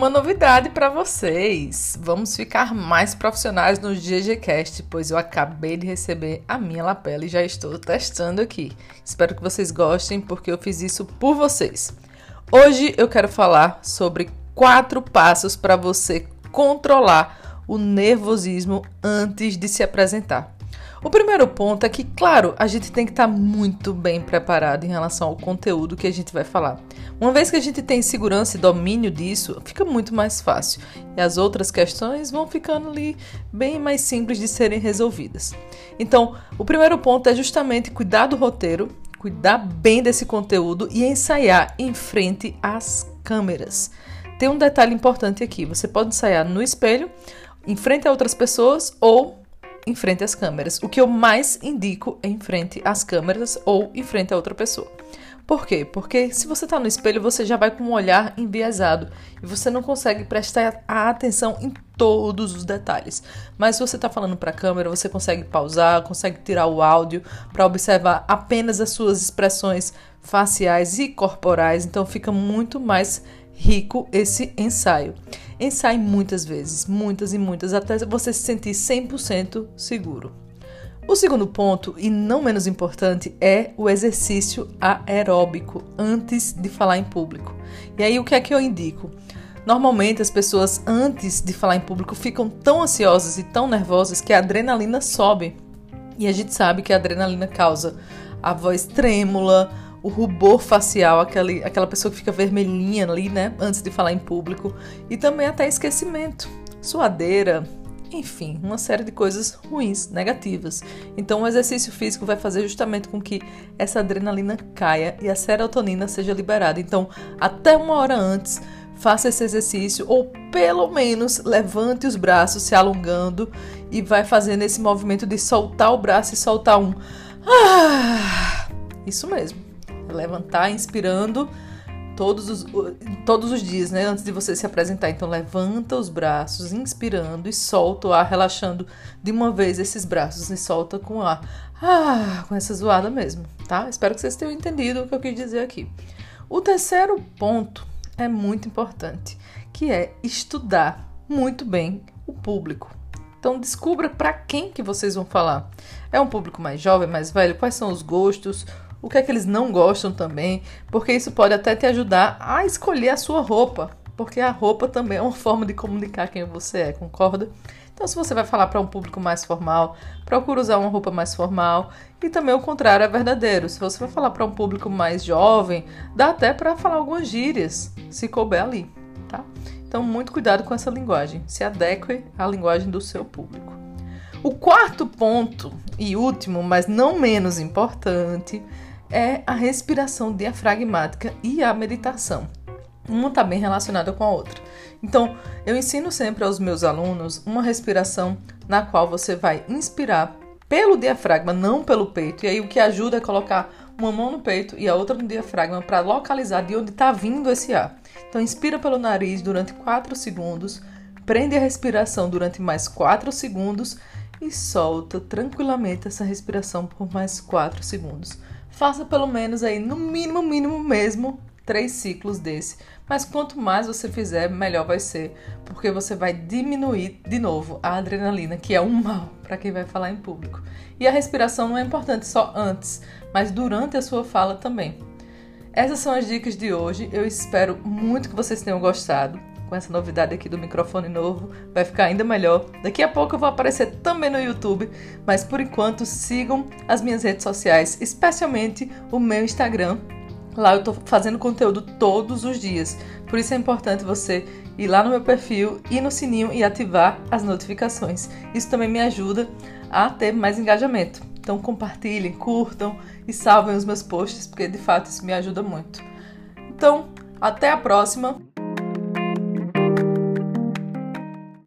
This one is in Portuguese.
uma novidade para vocês. Vamos ficar mais profissionais no GGCast, pois eu acabei de receber a minha lapela e já estou testando aqui. Espero que vocês gostem, porque eu fiz isso por vocês. Hoje eu quero falar sobre quatro passos para você controlar o nervosismo antes de se apresentar. O primeiro ponto é que, claro, a gente tem que estar tá muito bem preparado em relação ao conteúdo que a gente vai falar. Uma vez que a gente tem segurança e domínio disso, fica muito mais fácil. E as outras questões vão ficando ali bem mais simples de serem resolvidas. Então, o primeiro ponto é justamente cuidar do roteiro, cuidar bem desse conteúdo e ensaiar em frente às câmeras. Tem um detalhe importante aqui: você pode ensaiar no espelho, em frente a outras pessoas ou em frente às câmeras. O que eu mais indico é em frente às câmeras ou em frente a outra pessoa. Por quê? Porque se você está no espelho, você já vai com um olhar enviesado e você não consegue prestar atenção em todos os detalhes. Mas se você está falando para a câmera, você consegue pausar, consegue tirar o áudio para observar apenas as suas expressões faciais e corporais, então fica muito mais rico esse ensaio. Ensaie muitas vezes, muitas e muitas, até você se sentir 100% seguro. O segundo ponto, e não menos importante, é o exercício aeróbico antes de falar em público. E aí, o que é que eu indico? Normalmente, as pessoas antes de falar em público ficam tão ansiosas e tão nervosas que a adrenalina sobe. E a gente sabe que a adrenalina causa a voz trêmula, o rubor facial, aquele, aquela pessoa que fica vermelhinha ali, né, antes de falar em público, e também até esquecimento, suadeira, enfim, uma série de coisas ruins, negativas. Então, o exercício físico vai fazer justamente com que essa adrenalina caia e a serotonina seja liberada. Então, até uma hora antes, faça esse exercício ou pelo menos levante os braços se alongando e vai fazendo esse movimento de soltar o braço e soltar um. Ah, isso mesmo levantar inspirando todos os, todos os dias, né? Antes de você se apresentar. Então, levanta os braços, inspirando e solta o ar, relaxando de uma vez esses braços e solta com o ar. Ah, com essa zoada mesmo, tá? Espero que vocês tenham entendido o que eu quis dizer aqui. O terceiro ponto é muito importante, que é estudar muito bem o público. Então descubra para quem que vocês vão falar. É um público mais jovem, mais velho? Quais são os gostos? O que é que eles não gostam também, porque isso pode até te ajudar a escolher a sua roupa, porque a roupa também é uma forma de comunicar quem você é, concorda? Então, se você vai falar para um público mais formal, procura usar uma roupa mais formal. E também o contrário é verdadeiro. Se você vai falar para um público mais jovem, dá até para falar algumas gírias, se couber ali, tá? Então, muito cuidado com essa linguagem. Se adeque à linguagem do seu público. O quarto ponto e último, mas não menos importante, é a respiração diafragmática e a meditação. Uma está bem relacionada com a outra. Então, eu ensino sempre aos meus alunos uma respiração na qual você vai inspirar pelo diafragma, não pelo peito. E aí o que ajuda é colocar uma mão no peito e a outra no diafragma para localizar de onde está vindo esse ar. Então, inspira pelo nariz durante 4 segundos, prende a respiração durante mais 4 segundos e solta tranquilamente essa respiração por mais 4 segundos faça pelo menos aí, no mínimo, mínimo mesmo, três ciclos desse. Mas quanto mais você fizer, melhor vai ser, porque você vai diminuir de novo a adrenalina, que é um mal para quem vai falar em público. E a respiração não é importante só antes, mas durante a sua fala também. Essas são as dicas de hoje. Eu espero muito que vocês tenham gostado com essa novidade aqui do microfone novo, vai ficar ainda melhor. Daqui a pouco eu vou aparecer também no YouTube, mas por enquanto sigam as minhas redes sociais, especialmente o meu Instagram. Lá eu tô fazendo conteúdo todos os dias. Por isso é importante você ir lá no meu perfil, ir no sininho e ativar as notificações. Isso também me ajuda a ter mais engajamento. Então compartilhem, curtam e salvem os meus posts, porque de fato isso me ajuda muito. Então, até a próxima!